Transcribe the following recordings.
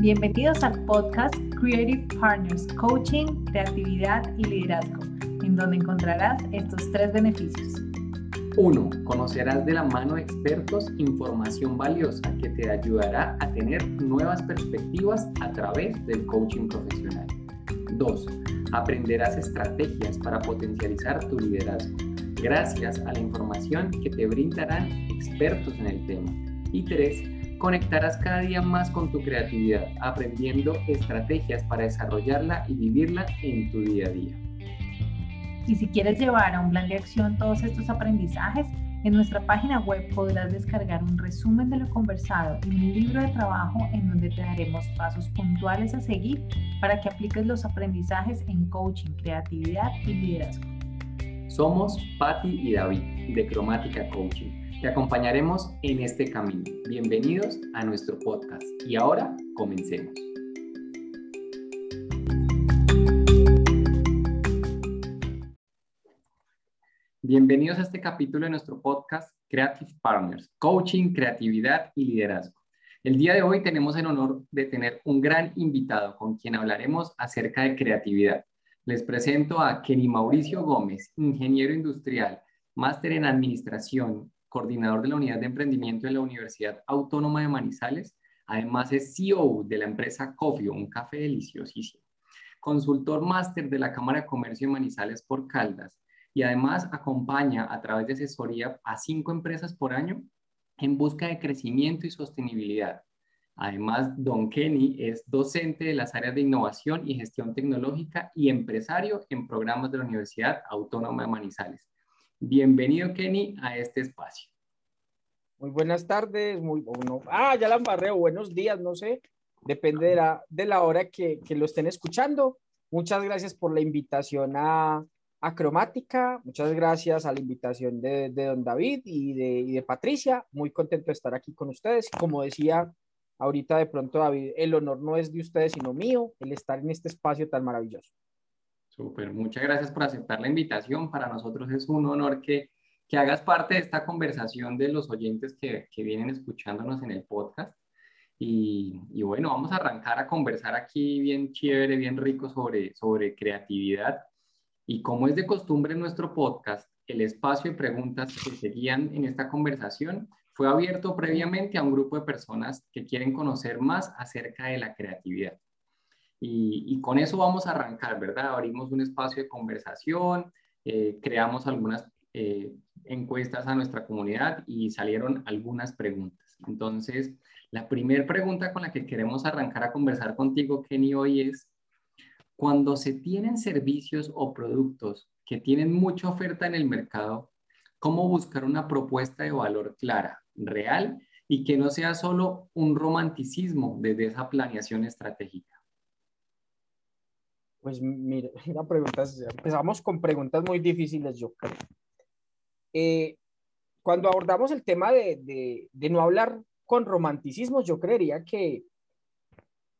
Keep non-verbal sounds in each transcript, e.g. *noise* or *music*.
Bienvenidos al podcast Creative Partners, Coaching, Creatividad y Liderazgo, en donde encontrarás estos tres beneficios. 1. Conocerás de la mano de expertos información valiosa que te ayudará a tener nuevas perspectivas a través del coaching profesional. 2. Aprenderás estrategias para potencializar tu liderazgo gracias a la información que te brindarán expertos en el tema. Y 3 conectarás cada día más con tu creatividad, aprendiendo estrategias para desarrollarla y vivirla en tu día a día. Y si quieres llevar a un plan de acción todos estos aprendizajes, en nuestra página web podrás descargar un resumen de lo conversado y un libro de trabajo en donde te daremos pasos puntuales a seguir para que apliques los aprendizajes en coaching, creatividad y liderazgo. Somos Patti y David de Cromática Coaching te acompañaremos en este camino. Bienvenidos a nuestro podcast y ahora comencemos. Bienvenidos a este capítulo de nuestro podcast Creative Partners, Coaching, Creatividad y Liderazgo. El día de hoy tenemos el honor de tener un gran invitado con quien hablaremos acerca de creatividad. Les presento a Kenny Mauricio Gómez, ingeniero industrial, máster en administración, coordinador de la unidad de emprendimiento de la Universidad Autónoma de Manizales. Además es CEO de la empresa Cofio, un café deliciosísimo. Consultor máster de la Cámara de Comercio de Manizales por Caldas y además acompaña a través de asesoría a cinco empresas por año en busca de crecimiento y sostenibilidad. Además, Don Kenny es docente de las áreas de innovación y gestión tecnológica y empresario en programas de la Universidad Autónoma de Manizales. Bienvenido, Kenny, a este espacio. Muy buenas tardes, muy bueno. Ah, ya la embarreo, buenos días, no sé, dependerá de la hora que, lo estén escuchando. Muchas gracias por la invitación a, a Cromática, muchas gracias a la invitación de, don David y de, y de Patricia. Muy contento de estar aquí con ustedes. Como decía ahorita de pronto David, el honor no es de ustedes, sino mío, el estar en este espacio tan maravilloso. Súper, muchas gracias por aceptar la invitación. Para nosotros es un honor que, que hagas parte de esta conversación de los oyentes que, que vienen escuchándonos en el podcast. Y, y, bueno, vamos a arrancar a conversar aquí bien chévere, bien rico sobre, sobre creatividad. Y como es de costumbre en nuestro podcast, el espacio de preguntas que seguían en esta conversación fue abierto previamente a un grupo de personas que quieren conocer más acerca de la creatividad. Y, con eso vamos a arrancar, ¿verdad? Abrimos un espacio de conversación, eh, creamos algunas eh, encuestas a nuestra comunidad y salieron algunas preguntas. Entonces, la primera pregunta con la que queremos arrancar a conversar contigo, Kenny, hoy es, cuando se tienen servicios o productos que tienen mucha oferta en el mercado, ¿cómo buscar una propuesta de valor clara, real y que no sea solo un romanticismo desde esa planeación estratégica? Pues *laughs* preguntas, empezamos con preguntas muy difíciles, yo creo. Eh, cuando abordamos el tema de, de, no hablar con romanticismo, yo creería que,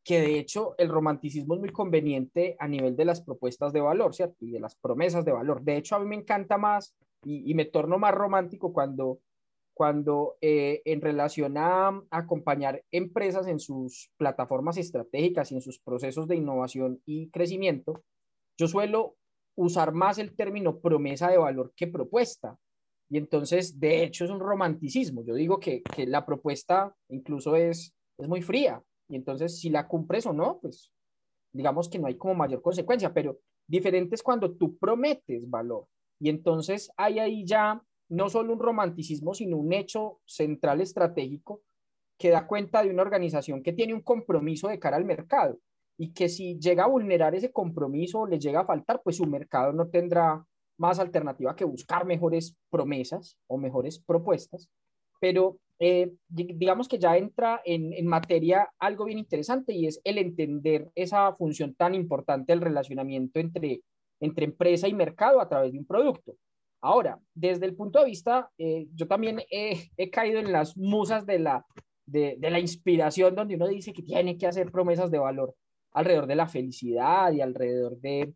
que de hecho el romanticismo es muy conveniente a nivel de las propuestas de valor, ¿cierto? Y de las promesas de valor. De hecho, a mí me encanta más y, y me torno más romántico cuando cuando eh, en relación a, acompañar empresas en sus plataformas estratégicas y en sus procesos de innovación y crecimiento, yo suelo usar más el término promesa de valor que propuesta. Y entonces, de hecho, es un romanticismo. Yo digo que, que la propuesta incluso es, es muy fría. Y entonces, si la cumples o no, pues digamos que no hay como mayor consecuencia, pero diferente es cuando tú prometes valor. Y entonces hay ahí ya no solo un romanticismo, sino un hecho central estratégico que da cuenta de una organización que tiene un compromiso de cara al mercado y que si llega a vulnerar ese compromiso o le llega a faltar, pues su mercado no tendrá más alternativa que buscar mejores promesas o mejores propuestas. Pero eh, digamos que ya entra en, en, materia algo bien interesante y es el entender esa función tan importante del relacionamiento entre, entre empresa y mercado a través de un producto. Ahora, desde el punto de vista, eh, yo también he, caído en las musas de la, de, la inspiración, donde uno dice que tiene que hacer promesas de valor alrededor de la felicidad y alrededor de,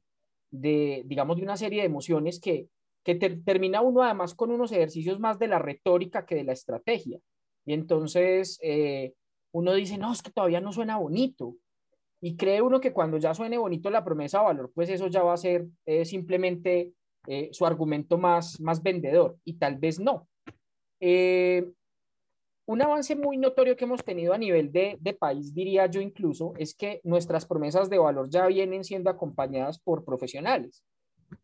digamos, de una serie de emociones que, que termina uno además con unos ejercicios más de la retórica que de la estrategia. Y entonces, eh, uno dice, no, es que todavía no suena bonito. Y cree uno que cuando ya suene bonito la promesa de valor, pues eso ya va a ser eh, simplemente eh, su argumento más, más vendedor. Y tal vez no. Eh, un avance muy notorio que hemos tenido a nivel de, de, país, diría yo incluso, es que nuestras promesas de valor ya vienen siendo acompañadas por profesionales.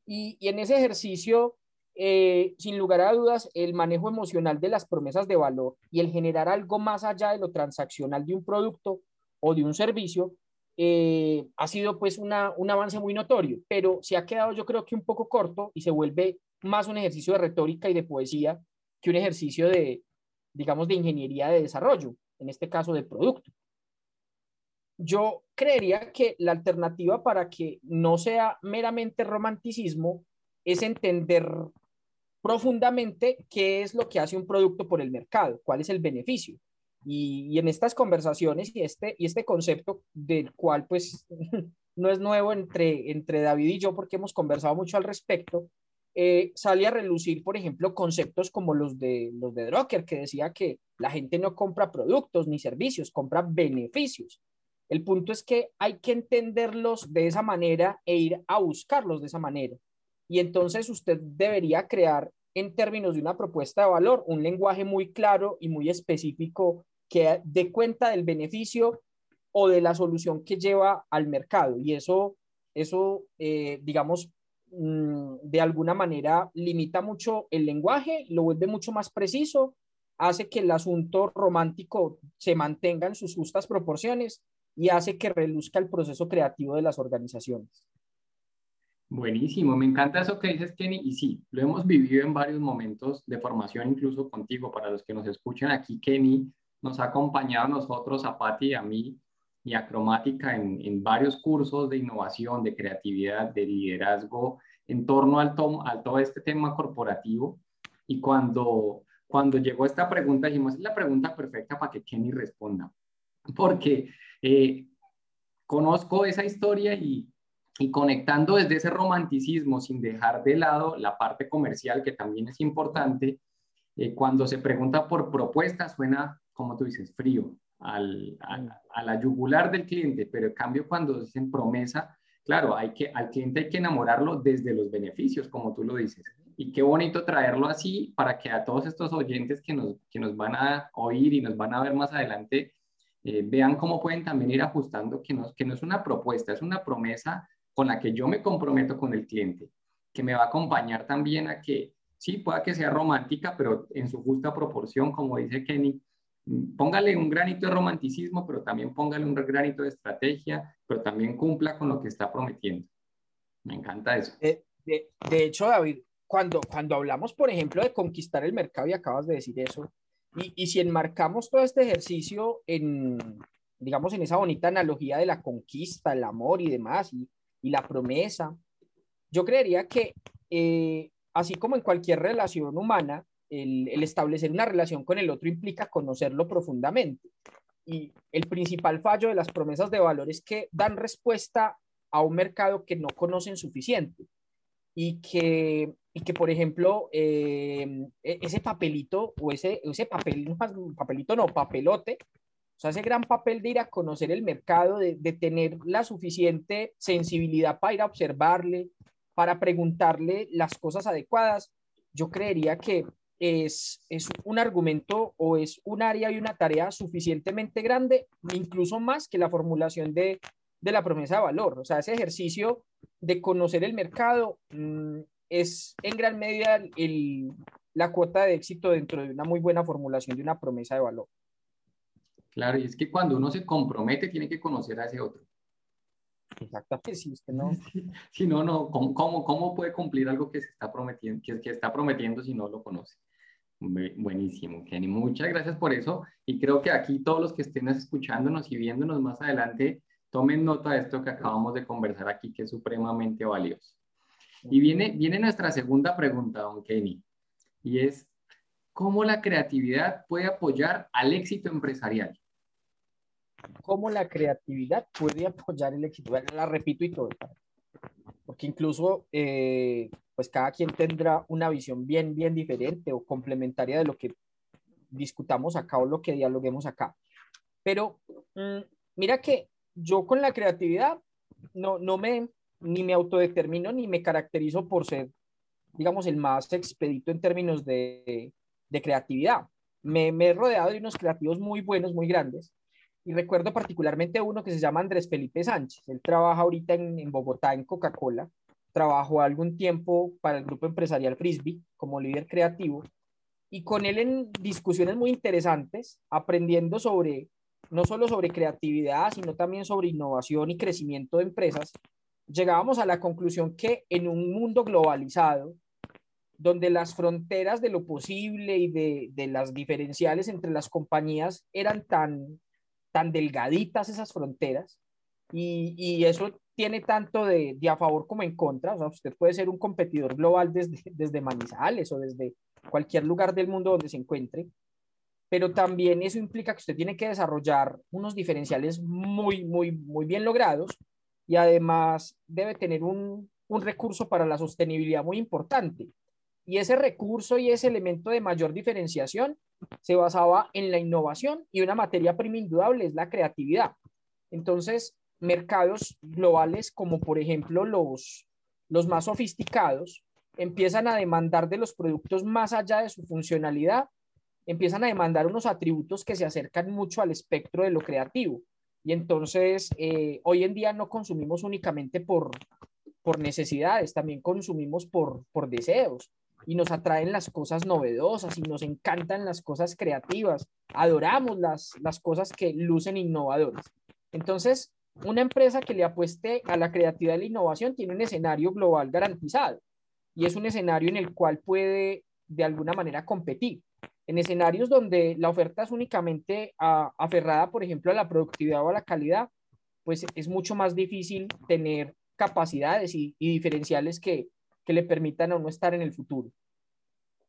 Y, en ese ejercicio, eh, sin lugar a dudas, el manejo emocional de las promesas de valor y el generar algo más allá de lo transaccional de un producto o de un servicio, eh, ha sido pues una, un avance muy notorio, pero se ha quedado yo creo que un poco corto y se vuelve más un ejercicio de retórica y de poesía que un ejercicio de, digamos, de ingeniería de desarrollo, en este caso de producto. Yo creería que la alternativa para que no sea meramente romanticismo es entender profundamente qué es lo que hace un producto por el mercado, cuál es el beneficio. Y, y en estas conversaciones y este, y este concepto del cual pues *laughs* no es nuevo entre, entre David y yo porque hemos conversado mucho al respecto, eh, sale a relucir, por ejemplo, conceptos como los de, los de Drucker, que decía que la gente no compra productos ni servicios, compra beneficios. El punto es que hay que entenderlos de esa manera e ir a buscarlos de esa manera. Y entonces usted debería crear, en términos de una propuesta de valor, un lenguaje muy claro y muy específico que dé cuenta del beneficio o de la solución que lleva al mercado. Y eso, eso eh, digamos, Mm, de alguna manera limita mucho el lenguaje, lo vuelve mucho más preciso, hace que el asunto romántico se mantenga en sus justas proporciones y hace que reluzca el proceso creativo de las organizaciones. Buenísimo, me encanta eso que dices, Kenny, y sí, lo hemos vivido en varios momentos de formación, incluso contigo, para los que nos escuchan aquí, Kenny nos ha acompañado a nosotros, a Patti y a mí, y a Cromática en, en, varios cursos de innovación, de creatividad, de liderazgo en torno al, al todo este tema corporativo. Y cuando, cuando llegó esta pregunta, dijimos, es la pregunta perfecta para que Kenny responda. *laughs* Porque eh, conozco esa historia y, y conectando desde ese romanticismo, sin dejar de lado la parte comercial, que también es importante, eh, cuando se pregunta por propuesta, suena, como tú dices, frío, al, a la yugular del cliente, pero en cambio cuando dicen promesa, claro, hay que, al cliente hay que enamorarlo desde los beneficios, como tú lo dices. Y qué bonito traerlo así para que a todos estos oyentes que nos, que nos van a oír y nos van a ver más adelante, eh, vean cómo pueden también ir ajustando, que no, que no es una propuesta, es una promesa con la que yo me comprometo con el cliente, que me va a acompañar también a que, sí, pueda que sea romántica, pero en su justa proporción, como dice Kenny, póngale un granito de romanticismo, pero también póngale un granito de estrategia, pero también cumpla con lo que está prometiendo. Me encanta eso. De, de, hecho, David, cuando, cuando hablamos, por ejemplo, de conquistar el mercado, y acabas de decir eso, y, y si enmarcamos todo este ejercicio en, digamos, en esa bonita analogía de la conquista, el amor y demás, y, y la promesa, yo creería que, eh, así como en cualquier relación humana, el, establecer una relación con el otro implica conocerlo profundamente. Y el principal fallo de las promesas de valor es que dan respuesta a un mercado que no conocen suficiente y que, y que por ejemplo, eh, e, ese papelito o ese, ese papel, papelito no, papelote, o sea, ese gran papel de ir a conocer el mercado, de, de tener la suficiente sensibilidad para ir a observarle, para preguntarle las cosas adecuadas, yo creería que es, es un argumento o es un área y una tarea suficientemente grande, incluso más que la formulación de, de la promesa de valor. O sea, ese ejercicio de conocer el mercado mmm, es en gran medida el, la cuota de éxito dentro de una muy buena formulación de una promesa de valor. Claro, y es que cuando uno se compromete tiene que conocer a ese otro. Exactamente, si usted no... *laughs* Si no, no, ¿cómo, cómo, cómo puede cumplir algo que se está prometiendo, que, que está prometiendo si no lo conoce? Buenísimo, Kenny. Muchas gracias por eso. Y creo que aquí todos los que estén escuchándonos y viéndonos más adelante, tomen nota de esto que acabamos de conversar aquí, que es supremamente valioso. Y viene, viene nuestra segunda pregunta, don Kenny, y es, ¿cómo la creatividad puede apoyar al éxito empresarial? ¿Cómo la creatividad puede apoyar el éxito? la repito y todo. Porque incluso eh, pues cada quien tendrá una visión bien, bien diferente o complementaria de lo que discutamos acá o lo que dialoguemos acá. Pero mm, mira que yo con la creatividad no, no me, ni me autodetermino ni me caracterizo por ser, digamos, el más expedito en términos de, de creatividad. Me, me, he rodeado de unos creativos muy buenos, muy grandes. Y recuerdo particularmente uno que se llama Andrés Felipe Sánchez. Él trabaja ahorita en, en Bogotá, en Coca-Cola. Trabajó algún tiempo para el grupo empresarial Frisbee como líder creativo. Y con él en discusiones muy interesantes, aprendiendo sobre no solo sobre creatividad, sino también sobre innovación y crecimiento de empresas, llegábamos a la conclusión que en un mundo globalizado, donde las fronteras de lo posible y de, de las diferenciales entre las compañías eran tan, tan delgaditas esas fronteras, y, y eso tiene tanto de, de, a favor como en contra. O sea, usted puede ser un competidor global desde, *laughs* desde Manizales o desde cualquier lugar del mundo donde se encuentre, pero también eso implica que usted tiene que desarrollar unos diferenciales muy, muy, muy bien logrados y además debe tener un, un recurso para la sostenibilidad muy importante. Y ese recurso y ese elemento de mayor diferenciación se basaba en la innovación y una materia prima indudable es la creatividad. Entonces, mercados globales como por ejemplo los, los más sofisticados empiezan a demandar de los productos más allá de su funcionalidad empiezan a demandar unos atributos que se acercan mucho al espectro de lo creativo. Y entonces, eh, hoy en día no consumimos únicamente por, por necesidades, también consumimos por, por deseos y nos atraen las cosas novedosas y nos encantan las cosas creativas, adoramos las, las cosas que lucen innovadoras. Entonces, una empresa que le apueste a la creatividad y la innovación tiene un escenario global garantizado y es un escenario en el cual puede de alguna manera competir en escenarios donde la oferta es únicamente aferrada, por ejemplo, a la productividad o a la calidad, pues es mucho más difícil tener capacidades y, diferenciales que, que, le permitan a uno estar en el futuro.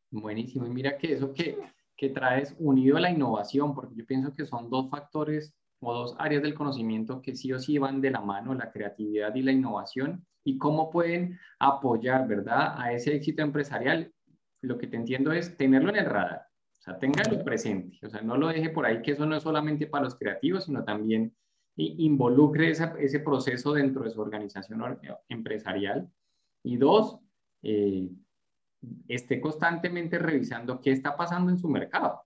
Buenísimo. Y mira que eso que, que traes unido a la innovación, porque yo pienso que son dos factores o dos áreas del conocimiento que sí o sí van de la mano, la creatividad y la innovación, y cómo pueden apoyar, ¿verdad?, a ese éxito empresarial. Lo que te entiendo es tenerlo en el radar, o sea, téngalo presente, o sea, no lo deje por ahí que eso no es solamente para los creativos, sino también involucre ese proceso dentro de su organización empresarial. Y dos, eh, esté constantemente revisando qué está pasando en su mercado,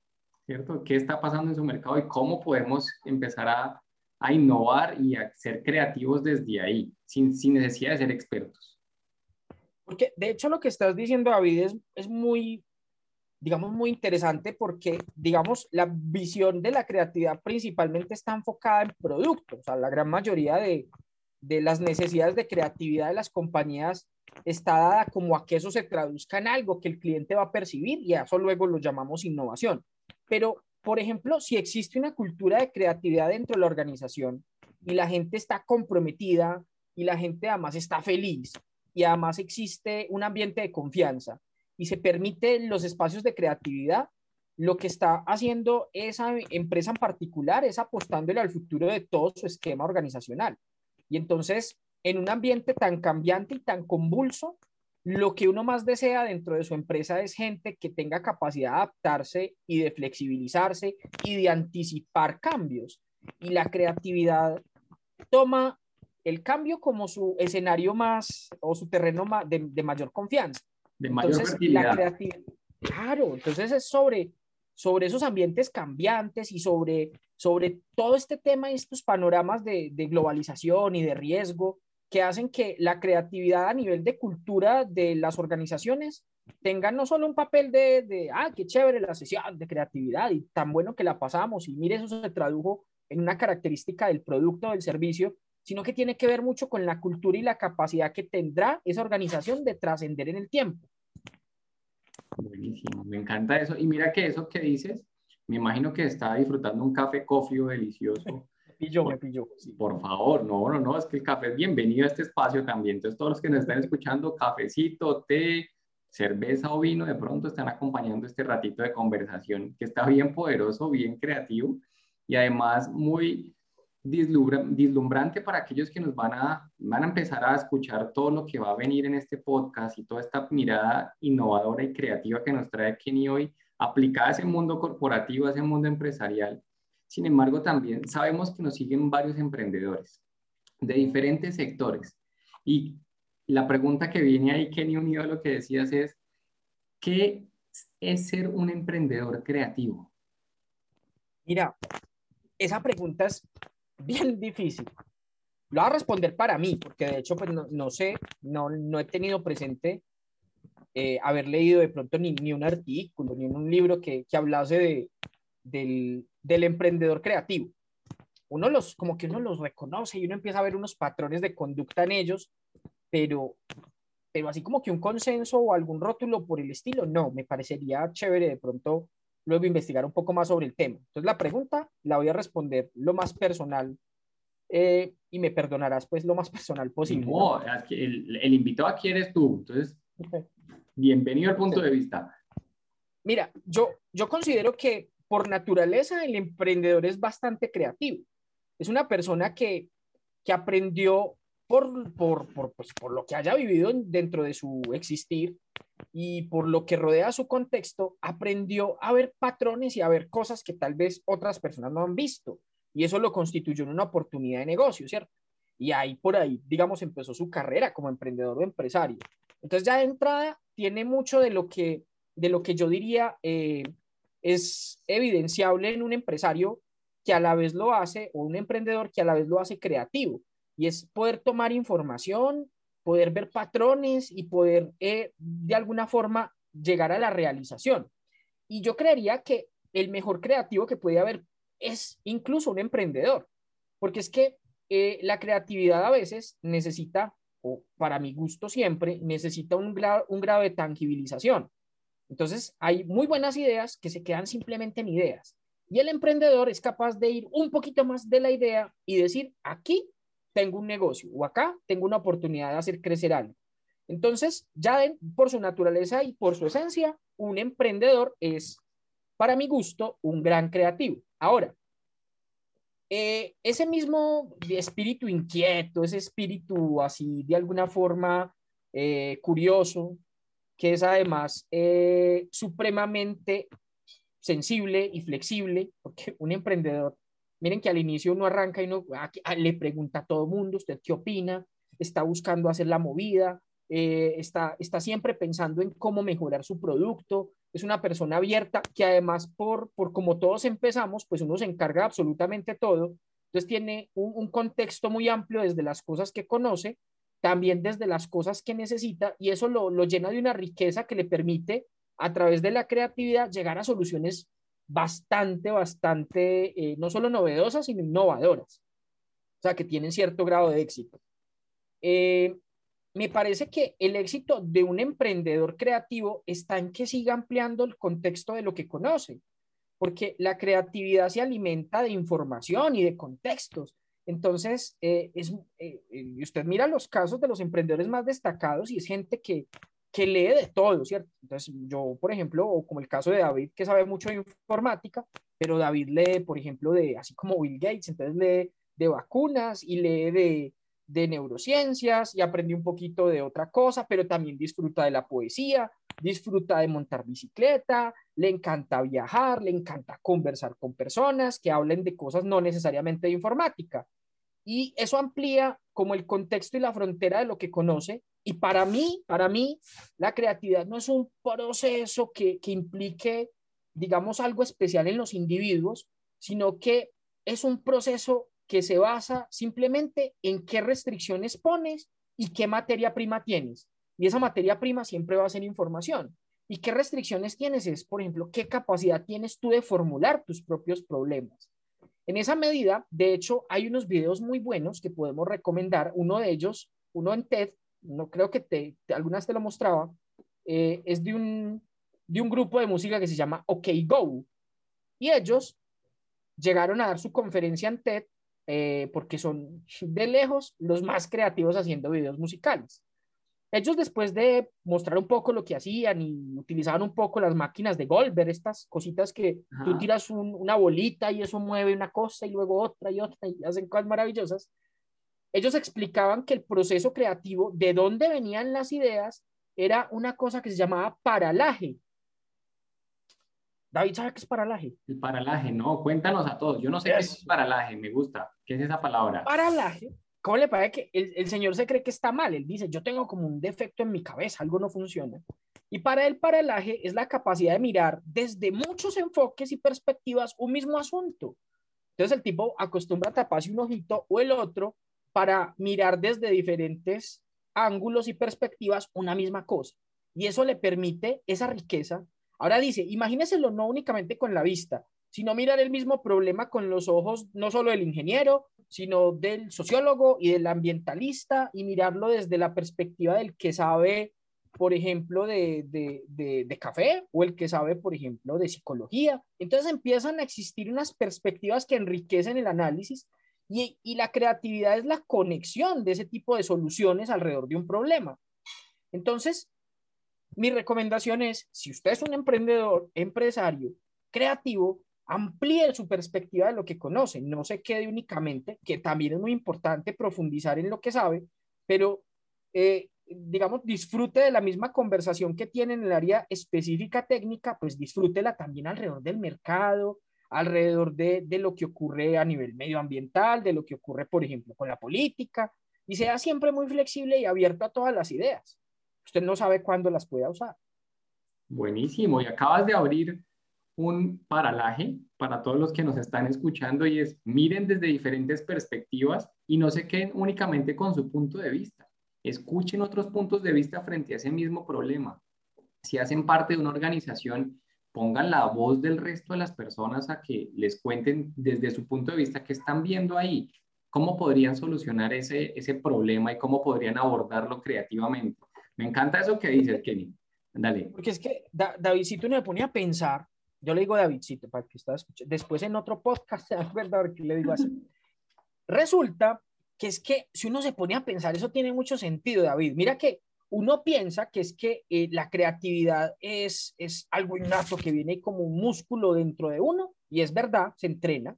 ¿cierto? ¿Qué está pasando en su mercado y cómo podemos empezar a, a innovar y a ser creativos desde ahí, sin, sin, necesidad de ser expertos? Porque de hecho lo que estás diciendo, David, es, es muy, digamos, muy interesante porque, digamos, la visión de la creatividad principalmente está enfocada en productos. O sea, la gran mayoría de, de las necesidades de creatividad de las compañías está dada como a que eso se traduzca en algo que el cliente va a percibir y a eso luego lo llamamos innovación. Pero, por ejemplo, si existe una cultura de creatividad dentro de la organización y la gente está comprometida y la gente además está feliz y además existe un ambiente de confianza y se permite los espacios de creatividad, lo que está haciendo esa empresa en particular es apostándole al futuro de todo su esquema organizacional. Y entonces, en un ambiente tan cambiante y tan convulso, lo que uno más desea dentro de su empresa es gente que tenga capacidad de adaptarse y de flexibilizarse y de anticipar cambios. Y la creatividad toma el cambio como su escenario más o su terreno de, de mayor confianza de mayor entonces, La claro, entonces es sobre, sobre esos ambientes cambiantes y sobre, sobre todo este tema y estos panoramas de, de, globalización y de riesgo que hacen que la creatividad a nivel de cultura de las organizaciones tenga no solo un papel de, de, ah, qué chévere la sesión de creatividad y tan bueno que la pasamos y mire, eso se tradujo en una característica del producto o del servicio, sino que tiene que ver mucho con la cultura y la capacidad que tendrá esa organización de trascender en el tiempo. Buenísimo, me encanta eso. Y mira que eso que dices, me imagino que está disfrutando un café cofio delicioso. Pillo, me pillo. Por favor, no, no, no, es que el café es bienvenido a este espacio también. Entonces, todos los que nos están escuchando, cafecito, té, cerveza o vino, de pronto están acompañando este ratito de conversación que está bien poderoso, bien creativo y además muy dislumbrante para aquellos que nos van a, van a empezar a escuchar todo lo que va a venir en este podcast y toda esta mirada innovadora y creativa que nos trae Kenny hoy, aplicada a ese mundo corporativo, a ese mundo empresarial. Sin embargo, también sabemos que nos siguen varios emprendedores de diferentes sectores. Y la pregunta que viene ahí, Kenny, unido a lo que decías, es, ¿qué es ser un emprendedor creativo? Mira, esa pregunta es bien difícil. Lo voy a responder para mí, porque de hecho, pues no, sé, no, no, he tenido presente eh, haber leído de pronto ni, ni, un artículo, ni un libro que, que hablase de, del, del, emprendedor creativo. Uno los, como que uno los reconoce y uno empieza a ver unos patrones de conducta en ellos, pero, pero así como que un consenso o algún rótulo por el estilo, no, me parecería chévere de pronto luego investigar un poco más sobre el tema. Entonces la pregunta la voy a responder lo más personal eh, y me perdonarás pues lo más personal posible. No, el, el, invitado aquí eres tú, entonces bienvenido al punto de vista. Mira, yo, yo considero que por naturaleza el emprendedor es bastante creativo. Es una persona que, que aprendió por, por, pues, por lo que haya vivido dentro de su existir y por lo que rodea su contexto, aprendió a ver patrones y a ver cosas que tal vez otras personas no han visto. Y eso lo constituyó en una oportunidad de negocio, ¿cierto? Y ahí por ahí, digamos, empezó su carrera como emprendedor o empresario. Entonces ya de entrada tiene mucho de lo que, de lo que yo diría eh, es evidenciable en un empresario que a la vez lo hace, o un emprendedor que a la vez lo hace creativo, y es poder tomar información, poder ver patrones y poder eh, de alguna forma llegar a la realización. Y yo creería que el mejor creativo que puede haber es incluso un emprendedor, porque es que eh, la creatividad a veces necesita, o para mi gusto siempre, necesita un, un grado de tangibilización. Entonces, hay muy buenas ideas que se quedan simplemente en ideas. Y el emprendedor es capaz de ir un poquito más de la idea y decir, aquí tengo un negocio o acá tengo una oportunidad de hacer crecer algo. Entonces, ya por su naturaleza y por su esencia, un emprendedor es, para mi gusto, un gran creativo. Ahora, eh, ese mismo espíritu inquieto, ese espíritu así de alguna forma eh, curioso, que es además eh, supremamente sensible y flexible, porque un emprendedor Miren que al inicio uno arranca y no le pregunta a todo mundo, ¿usted qué opina? Está buscando hacer la movida, eh, está, está siempre pensando en cómo mejorar su producto, es una persona abierta que además por, por como todos empezamos, pues uno se encarga de absolutamente todo, entonces tiene un, contexto muy amplio desde las cosas que conoce, también desde las cosas que necesita y eso lo, lo llena de una riqueza que le permite a través de la creatividad llegar a soluciones bastante, bastante, eh, no solo novedosas, sino innovadoras. O sea, que tienen cierto grado de éxito. Eh, me parece que el éxito de un emprendedor creativo está en que siga ampliando el contexto de lo que conoce, porque la creatividad se alimenta de información y de contextos. Entonces, eh, es, usted mira los casos de los emprendedores más destacados y es gente que que lee de todo, ¿cierto? Entonces, yo, por ejemplo, o como el caso de David, que sabe mucho de informática, pero David lee, por ejemplo, de, así como Bill Gates, entonces lee de vacunas y lee de, de neurociencias y aprendió un poquito de otra cosa, pero también disfruta de la poesía, disfruta de montar bicicleta, le encanta viajar, le encanta conversar con personas que hablen de cosas no necesariamente de informática. Y eso amplía como el contexto y la frontera de lo que conoce y para mí, para mí, la creatividad no es un proceso que, que implique, digamos, algo especial en los individuos, sino que es un proceso que se basa simplemente en qué restricciones pones y qué materia prima tienes. Y esa materia prima siempre va a ser información. ¿Y qué restricciones tienes? Es, por ejemplo, qué capacidad tienes tú de formular tus propios problemas. En esa medida, de hecho, hay unos videos muy buenos que podemos recomendar. Uno de ellos, uno en TED, no creo que te, algunas te lo mostraba, eh, es de un, de un grupo de música que se llama OK Go. Y ellos llegaron a dar su conferencia en TED eh, porque son de lejos los más creativos haciendo videos musicales. Ellos después de mostrar un poco lo que hacían y utilizaban un poco las máquinas de Goldberg, estas cositas que tú tiras una bolita y eso mueve una cosa y luego otra y otra y hacen cosas maravillosas, ellos explicaban que el proceso creativo, de dónde venían las ideas, era una cosa que se llamaba paralaje. David sabe qué es paralaje. El paralaje, no, cuéntanos a todos. Yo no sé qué es paralaje, me gusta. ¿Qué es esa palabra? Paralaje, ¿cómo le parece que el, señor se cree que está mal? Él dice, yo tengo como un defecto en mi cabeza, algo no funciona. Y para el paralaje es la capacidad de mirar desde muchos enfoques y perspectivas un mismo asunto. Entonces el tipo acostumbra a taparse un ojito o el otro para mirar desde diferentes ángulos y perspectivas una misma cosa. Y eso le permite esa riqueza. Ahora dice, imagíneselo no únicamente con la vista, sino mirar el mismo problema con los ojos no solo del ingeniero, sino del sociólogo y del ambientalista y mirarlo desde la perspectiva del que sabe por ejemplo, de, de, de, café o el que sabe, por ejemplo, de psicología. Entonces empiezan a existir unas perspectivas que enriquecen el análisis y, y, la creatividad es la conexión de ese tipo de soluciones alrededor de un problema. Entonces, mi recomendación es, si usted es un emprendedor, empresario, creativo, amplíe su perspectiva de lo que conoce, no se quede únicamente, que también es muy importante profundizar en lo que sabe, pero eh, digamos, disfrute de la misma conversación que tiene en el área específica técnica, pues disfrútela también alrededor del mercado, alrededor de, de, lo que ocurre a nivel medioambiental, de lo que ocurre, por ejemplo, con la política, y sea siempre muy flexible y abierto a todas las ideas. Usted no sabe cuándo las pueda usar. Buenísimo, y acabas de abrir un paralaje para todos los que nos están escuchando y es miren desde diferentes perspectivas y no se queden únicamente con su punto de vista escuchen otros puntos de vista frente a ese mismo problema. Si hacen parte de una organización, pongan la voz del resto de las personas a que les cuenten desde su punto de vista qué están viendo ahí, cómo podrían solucionar ese, ese problema y cómo podrían abordarlo creativamente. Me encanta eso que dices, Kenny. Dale. Porque es que Davidcito me ponía a pensar, yo le digo Davidcito para que estás escuchando, después en otro podcast, es verdad que le digo así. Resulta que es que si uno se pone a pensar, eso tiene mucho sentido, David. Mira que uno piensa que es que eh, la creatividad es, es algo innato que viene como un músculo dentro de uno, y es verdad, se entrena,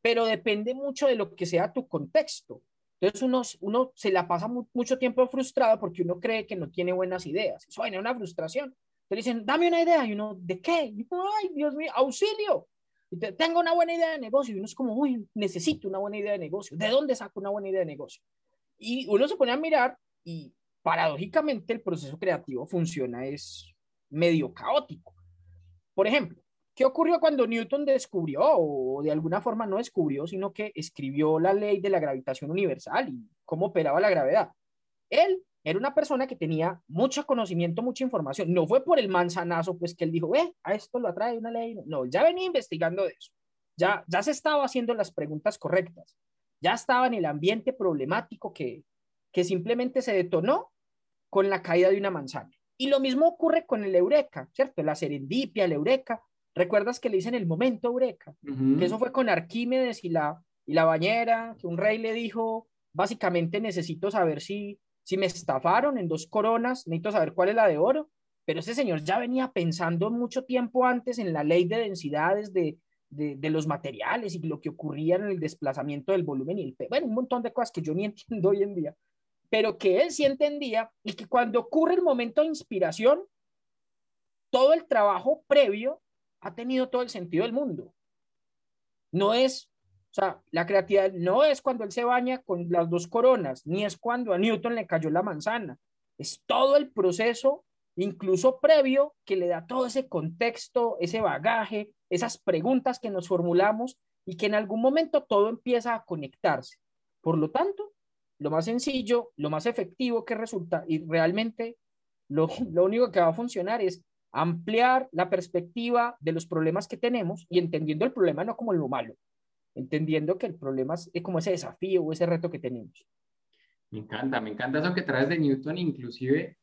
pero depende mucho de lo que sea tu contexto. Entonces uno, uno se la pasa mucho tiempo frustrado porque uno cree que no tiene buenas ideas. Eso viene una frustración. Te dicen, dame una idea, y uno, ¿de qué? Y uno, Ay, Dios mío, auxilio tengo una buena idea de negocio y uno es como, uy, necesito una buena idea de negocio. ¿De dónde saco una buena idea de negocio? Y uno se pone a mirar y paradójicamente el proceso creativo funciona, es medio caótico. Por ejemplo, ¿qué ocurrió cuando Newton descubrió, o de alguna forma no descubrió, sino que escribió la ley de la gravitación universal y cómo operaba la gravedad? Él era una persona que tenía mucho conocimiento, mucha información. No fue por el manzanazo, pues que él dijo, eh, a esto lo atrae una ley. No, ya venía investigando de eso. Ya, ya se estaba haciendo las preguntas correctas. Ya estaba en el ambiente problemático que, que simplemente se detonó con la caída de una manzana. Y lo mismo ocurre con el eureka, ¿cierto? La serendipia, el eureka. ¿Recuerdas que le dicen el momento eureka? Que eso fue con Arquímedes y la, y la bañera, que un rey le dijo, básicamente necesito saber si si me estafaron en dos coronas, necesito saber cuál es la de oro. Pero ese señor ya venía pensando mucho tiempo antes en la ley de densidades de, de, los materiales y lo que ocurría en el desplazamiento del volumen y el peso. Bueno, un montón de cosas que yo ni *laughs* entiendo hoy en día, pero que él sí entendía y que cuando ocurre el momento de inspiración, todo el trabajo previo ha tenido todo el sentido del mundo. No es o sea, la creatividad no es cuando él se baña con las dos coronas, ni es cuando a Newton le cayó la manzana. Es todo el proceso, incluso previo, que le da todo ese contexto, ese bagaje, esas preguntas que nos formulamos y que en algún momento todo empieza a conectarse. Por lo tanto, lo más sencillo, lo más efectivo que resulta y realmente lo, *laughs* lo único que va a funcionar es ampliar la perspectiva de los problemas que tenemos y entendiendo el problema no como lo malo, entendiendo que el problema es, como ese desafío o ese reto que tenemos. Me encanta, me encanta eso que traes de Newton, inclusive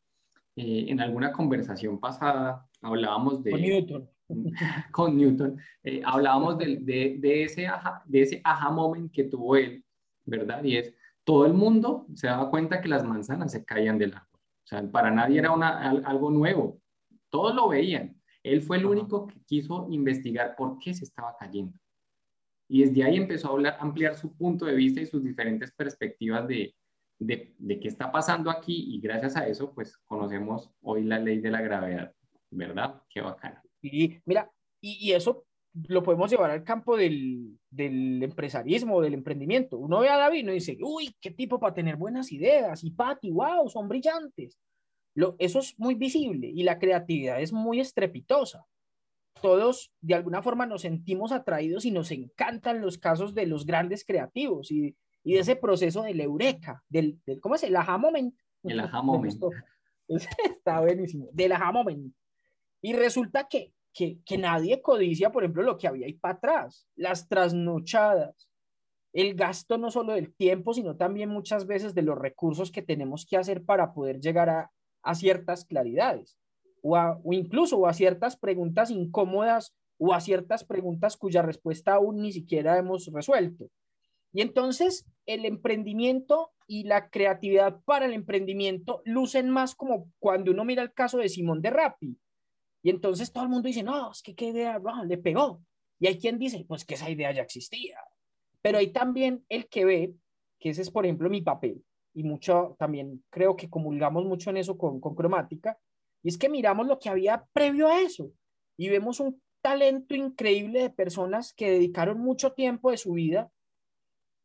eh, en alguna conversación pasada hablábamos de... Con Newton. *laughs* con Newton, eh, hablábamos de, de, ese aha, de ese aha moment que tuvo él, ¿verdad? Y es, todo el mundo se daba cuenta que las manzanas se caían del árbol. O sea, para nadie era una, algo nuevo. Todos lo veían. Él fue el único que quiso investigar por qué se estaba cayendo. Y desde ahí empezó a hablar, ampliar su punto de vista y sus diferentes perspectivas de, de, qué está pasando aquí y gracias a eso pues conocemos hoy la ley de la gravedad, ¿verdad? Qué bacana. Y mira, y, eso lo podemos llevar al campo del, del empresarismo, del emprendimiento. Uno ve a David y dice, uy, qué tipo para tener buenas ideas, y Pati, wow, son brillantes. Lo, eso es muy visible y la creatividad es muy estrepitosa. Todos de alguna forma nos sentimos atraídos y nos encantan los casos de los grandes creativos y, y de ese proceso del eureka, del, del ¿cómo es? El aha moment. El aha moment. *laughs* Está buenísimo, del aha moment. Y resulta que que, nadie codicia, por ejemplo, lo que había ahí para atrás, las trasnochadas, el gasto no solo del tiempo, sino también muchas veces de los recursos que tenemos que hacer para poder llegar a, ciertas claridades, o, o incluso a ciertas preguntas incómodas o a ciertas preguntas cuya respuesta aún ni siquiera hemos resuelto. Y entonces el emprendimiento y la creatividad para el emprendimiento lucen más como cuando uno mira el caso de Simón de Rappi, y entonces todo el mundo dice, no, es que qué idea, le pegó. Y hay quien dice, pues que esa idea ya existía. Pero hay también el que ve, que ese es, por ejemplo, mi papel, y mucho también creo que comulgamos mucho en eso con, con cromática, y es que miramos lo que había previo a eso, y vemos un talento increíble de personas que dedicaron mucho tiempo de su vida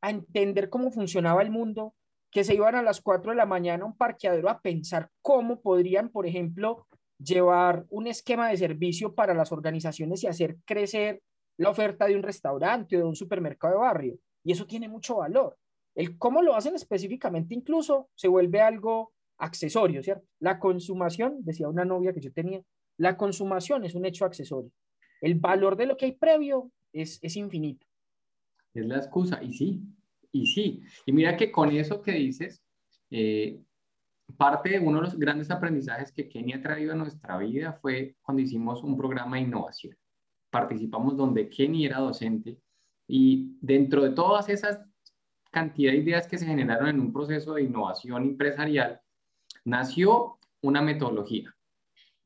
a entender cómo funcionaba el mundo, que se iban a las 4 de la mañana a un parqueadero a pensar cómo podrían, por ejemplo, llevar un esquema de servicio para las organizaciones y hacer crecer la oferta de un restaurante o de un supermercado de barrio. Y eso tiene mucho valor. El cómo lo hacen específicamente incluso se vuelve algo accesorio, ¿cierto? La consumación, decía una novia que yo tenía, la consumación es un hecho accesorio. El valor de lo que hay previo es, es infinito. Es la excusa, y sí, y sí. Y mira que con eso que dices, eh, parte de uno de los grandes aprendizajes que Kenny ha traído a nuestra vida fue cuando hicimos un programa de innovación. Participamos donde Kenny era docente y dentro de todas esas cantidad de ideas que se generaron en un proceso de innovación empresarial, nació una metodología.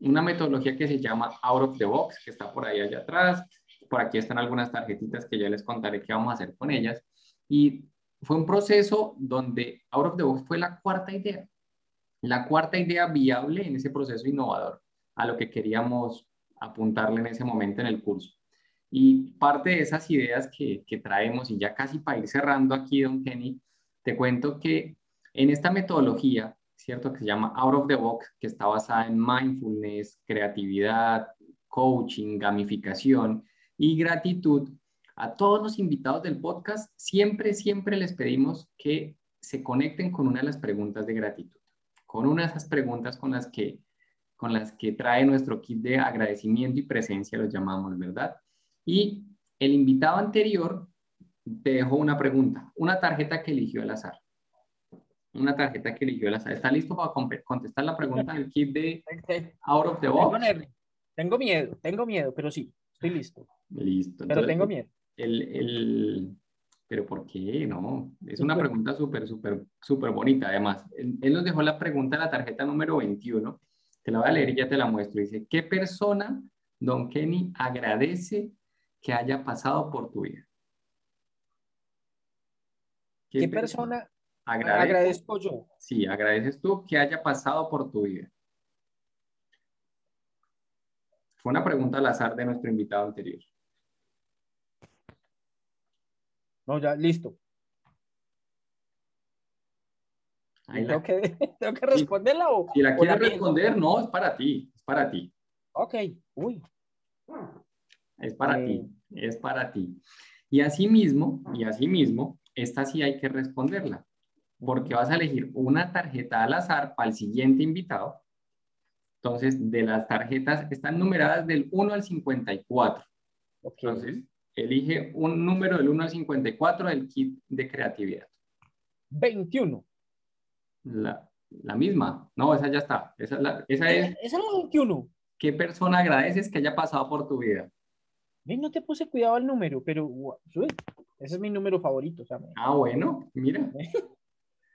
Una metodología que se llama Out of the Box, que está por ahí allá atrás. Por aquí están algunas tarjetitas que ya les contaré qué vamos a hacer con ellas. Y fue un proceso donde Out of the Box fue la cuarta idea la cuarta idea viable en ese proceso innovador a lo que queríamos apuntarle en ese momento en el curso. Y parte de esas ideas que, traemos, y ya casi para ir cerrando aquí, don Kenny, te cuento que en esta metodología, ¿cierto? Que se llama Out of the Box, que está basada en mindfulness, creatividad, coaching, gamificación y gratitud, a todos los invitados del podcast, siempre, siempre les pedimos que se conecten con una de las preguntas de gratitud con una de esas preguntas con las que, con las que trae nuestro kit de agradecimiento y presencia, lo llamamos, ¿verdad? Y el invitado anterior te dejó una pregunta, una tarjeta que eligió al azar. Una tarjeta que eligió al azar. ¿Está listo para contestar la pregunta del kit de Out of the Box? Tengo miedo, tengo miedo, pero sí, estoy listo. Listo. pero tengo miedo. El, el, pero ¿por qué? No, es una pregunta súper, súper, súper bonita. Además, él, nos dejó la pregunta en la tarjeta número 21. Te la voy a leer y ya te la muestro. Dice, ¿qué persona, don Kenny, agradece que haya pasado por tu vida? ¿Qué, persona, agradezco yo? Sí, agradeces tú que haya pasado por tu vida. Fue una pregunta al azar de nuestro invitado anterior. No, ya, listo. *laughs* ¿Tengo, que, ¿Tengo, que, responderla o...? Si la quieres responder, no, es para ti, es para ti. Ok, uy. Es para ti, eh. es para ti. Y así mismo, y así mismo, esta sí hay que responderla, porque vas a elegir una tarjeta al azar para el siguiente invitado. Entonces, de las tarjetas están numeradas del 1 al 54. Okay. Entonces, Elige un número del 1 al 54 del kit de creatividad. 21. La, misma. No, esa ya está. Esa, esa es. Esa es la 21. ¿Qué persona agradeces que haya pasado por tu vida? No te puse cuidado al número, pero ese es mi número favorito. ah, bueno, mira. *laughs*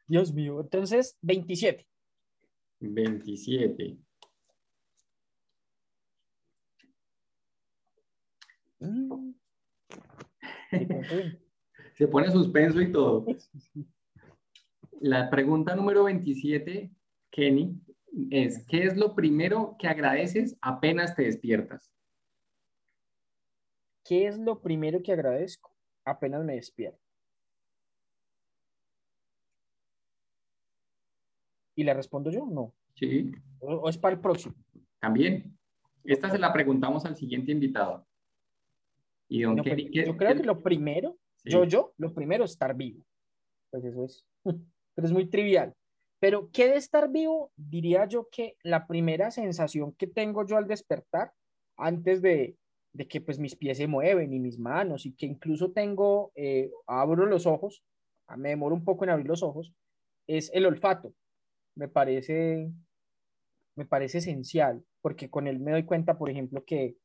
Dios mío. Entonces, 27. 27. *laughs* Se pone suspenso y todo. *laughs* La pregunta número 27, Kenny, es, ¿qué es lo primero que agradeces apenas te despiertas? ¿qué es lo primero que agradezco apenas me despierto? ¿Y le respondo yo? No. Sí. ¿O, es para el próximo? También. Esta se la preguntamos al siguiente invitado. Y don pues, yo creo que lo primero, yo, yo, lo primero es estar vivo. Pues eso es, *laughs* pero es muy trivial. Pero ¿qué de estar vivo? Diría yo que la primera sensación que tengo yo al despertar, antes de, de que pues mis pies se mueven y mis manos y que incluso tengo, eh, abro los ojos, me demoro un poco en abrir los ojos, es el olfato me parece, me parece esencial, porque con él me doy cuenta, por ejemplo, que,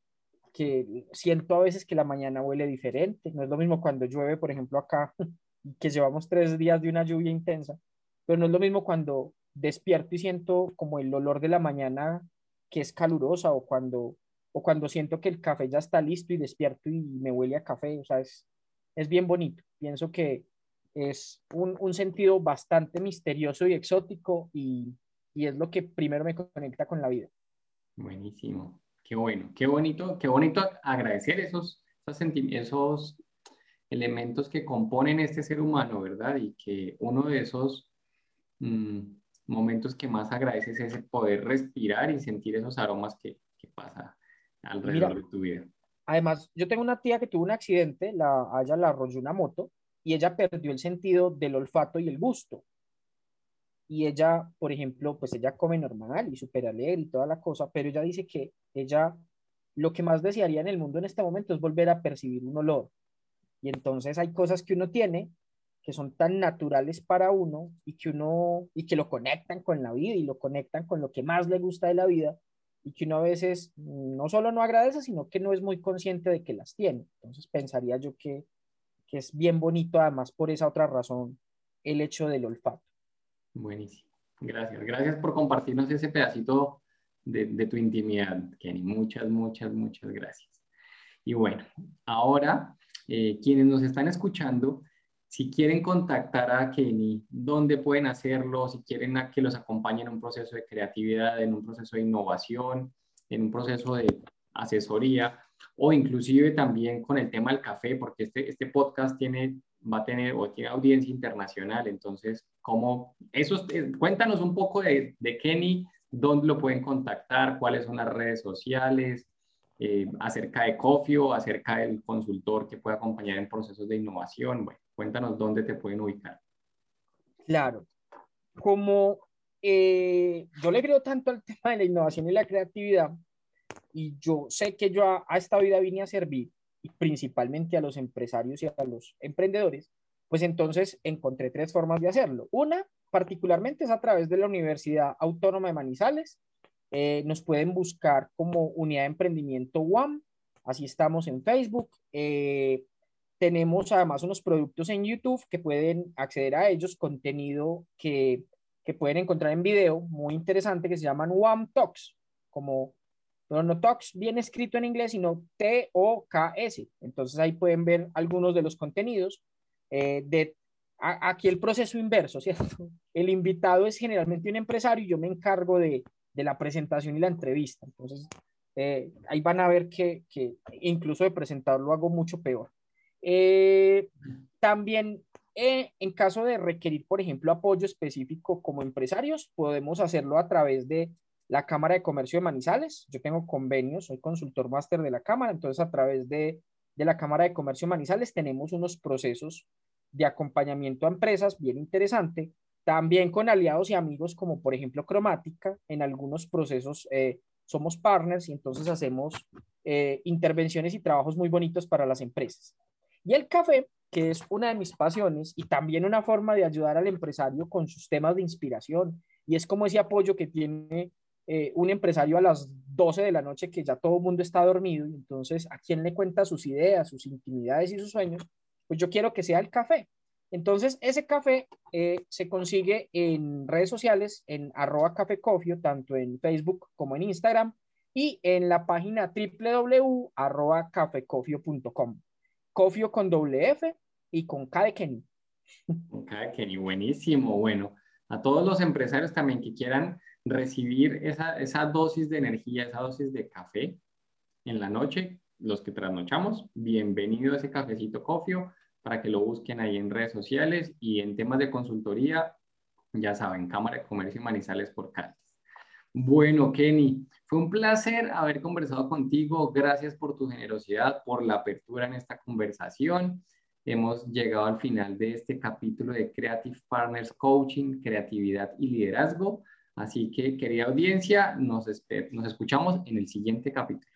que siento a veces que la mañana huele diferente. No es lo mismo cuando llueve, por ejemplo, acá, *laughs* que llevamos tres días de una lluvia intensa, pero no es lo mismo cuando despierto y siento como el olor de la mañana que es calurosa o cuando, o cuando siento que el café ya está listo y despierto y me huele a café. O sea, es, es bien bonito. Pienso que, es un, un sentido bastante misterioso y exótico y, y, es lo que primero me conecta con la vida. Buenísimo, qué bueno, qué bonito, qué bonito agradecer esos, esos, esos elementos que componen este ser humano, ¿verdad? Y que uno de esos mm, momentos que más agradeces es el poder respirar y sentir esos aromas que, que pasa alrededor de tu vida. Además, yo tengo una tía que tuvo un accidente, la, a ella la arrolló una moto y ella perdió el sentido del olfato y el gusto. Y ella, por ejemplo, pues ella come normal y súper alegre y toda la cosa, pero ella dice que ella lo que más desearía en el mundo en este momento es volver a percibir un olor. Y entonces hay cosas que uno tiene que son tan naturales para uno y que uno y que lo conectan con la vida y lo conectan con lo que más le gusta de la vida y que uno a veces no solo no agradece, sino que no es muy consciente de que las tiene. Entonces pensaría yo que que es bien bonito además por esa otra razón, el hecho del olfato. Buenísimo. Gracias. Gracias por compartirnos ese pedacito de, de tu intimidad, Kenny. Muchas, muchas, muchas gracias. Y bueno, ahora, eh, quienes nos están escuchando, si quieren contactar a Kenny, ¿dónde pueden hacerlo? Si quieren que los acompañe en un proceso de creatividad, en un proceso de innovación, en un proceso de asesoría, o inclusive también con el tema del café, porque este, este podcast tiene, va a tener o tiene audiencia internacional, entonces, ¿cómo? Eso, eh, cuéntanos un poco de, de, Kenny, dónde lo pueden contactar, cuáles son las redes sociales, eh, acerca de Cofio, acerca del consultor que puede acompañar en procesos de innovación, bueno, cuéntanos dónde te pueden ubicar. Claro, como eh, yo le creo tanto al *laughs* tema de la innovación y la creatividad, y yo sé que yo a, esta vida vine a servir, principalmente a los empresarios y a los emprendedores, pues entonces encontré tres formas de hacerlo. Una, particularmente, es a través de la Universidad Autónoma de Manizales. Eh, nos pueden buscar como Unidad de Emprendimiento UAM, así estamos en Facebook. Eh, tenemos además unos productos en YouTube que pueden acceder a ellos, contenido que, que pueden encontrar en video, muy interesante, que se llaman UAM Talks, como pero no Talks bien escrito en inglés, sino T-O-K-S. Entonces ahí pueden ver algunos de los contenidos. Eh, de, aquí el proceso inverso, *laughs* ¿cierto? El invitado es generalmente un empresario y yo me encargo de, de la presentación y la entrevista. Entonces eh, ahí van a ver que, que, incluso de presentarlo hago mucho peor. Eh, también en caso de requerir, por ejemplo, apoyo específico como empresarios, podemos hacerlo a través de la Cámara de Comercio de Manizales. Yo tengo convenios, soy consultor máster de la Cámara, entonces a través de, la Cámara de Comercio de Manizales tenemos unos procesos de acompañamiento a empresas bien interesante, también con aliados y amigos como por ejemplo Cromática, en algunos procesos eh, somos partners y entonces hacemos eh, intervenciones y trabajos muy bonitos para las empresas. Y el café, que es una de mis pasiones y también una forma de ayudar al empresario con sus temas de inspiración, y es como ese apoyo que tiene eh, un empresario a las 12 de la noche que ya todo el mundo está dormido, entonces a quién le cuenta sus ideas, sus intimidades y sus sueños, pues yo quiero que sea el café. Entonces, ese café eh, se consigue en redes sociales, en arroba cafecofio, tanto en Facebook como en Instagram, y en la página www.cafecofio.com. Cofio con doble F y con K de Kenny. K de Kenny, buenísimo. Bueno, a todos los empresarios también que quieran recibir esa, dosis de energía, esa dosis de café en la noche, los que trasnochamos, bienvenido a ese cafecito cofio para que lo busquen ahí en redes sociales y en temas de consultoría, ya saben, Cámara de Comercio y Manizales por Cádiz. Bueno, Kenny, fue un placer haber conversado contigo. Gracias por tu generosidad, por la apertura en esta conversación. Hemos llegado al final de este capítulo de Creative Partners Coaching, Creatividad y Liderazgo. Así que, querida audiencia, nos, nos escuchamos en el siguiente capítulo.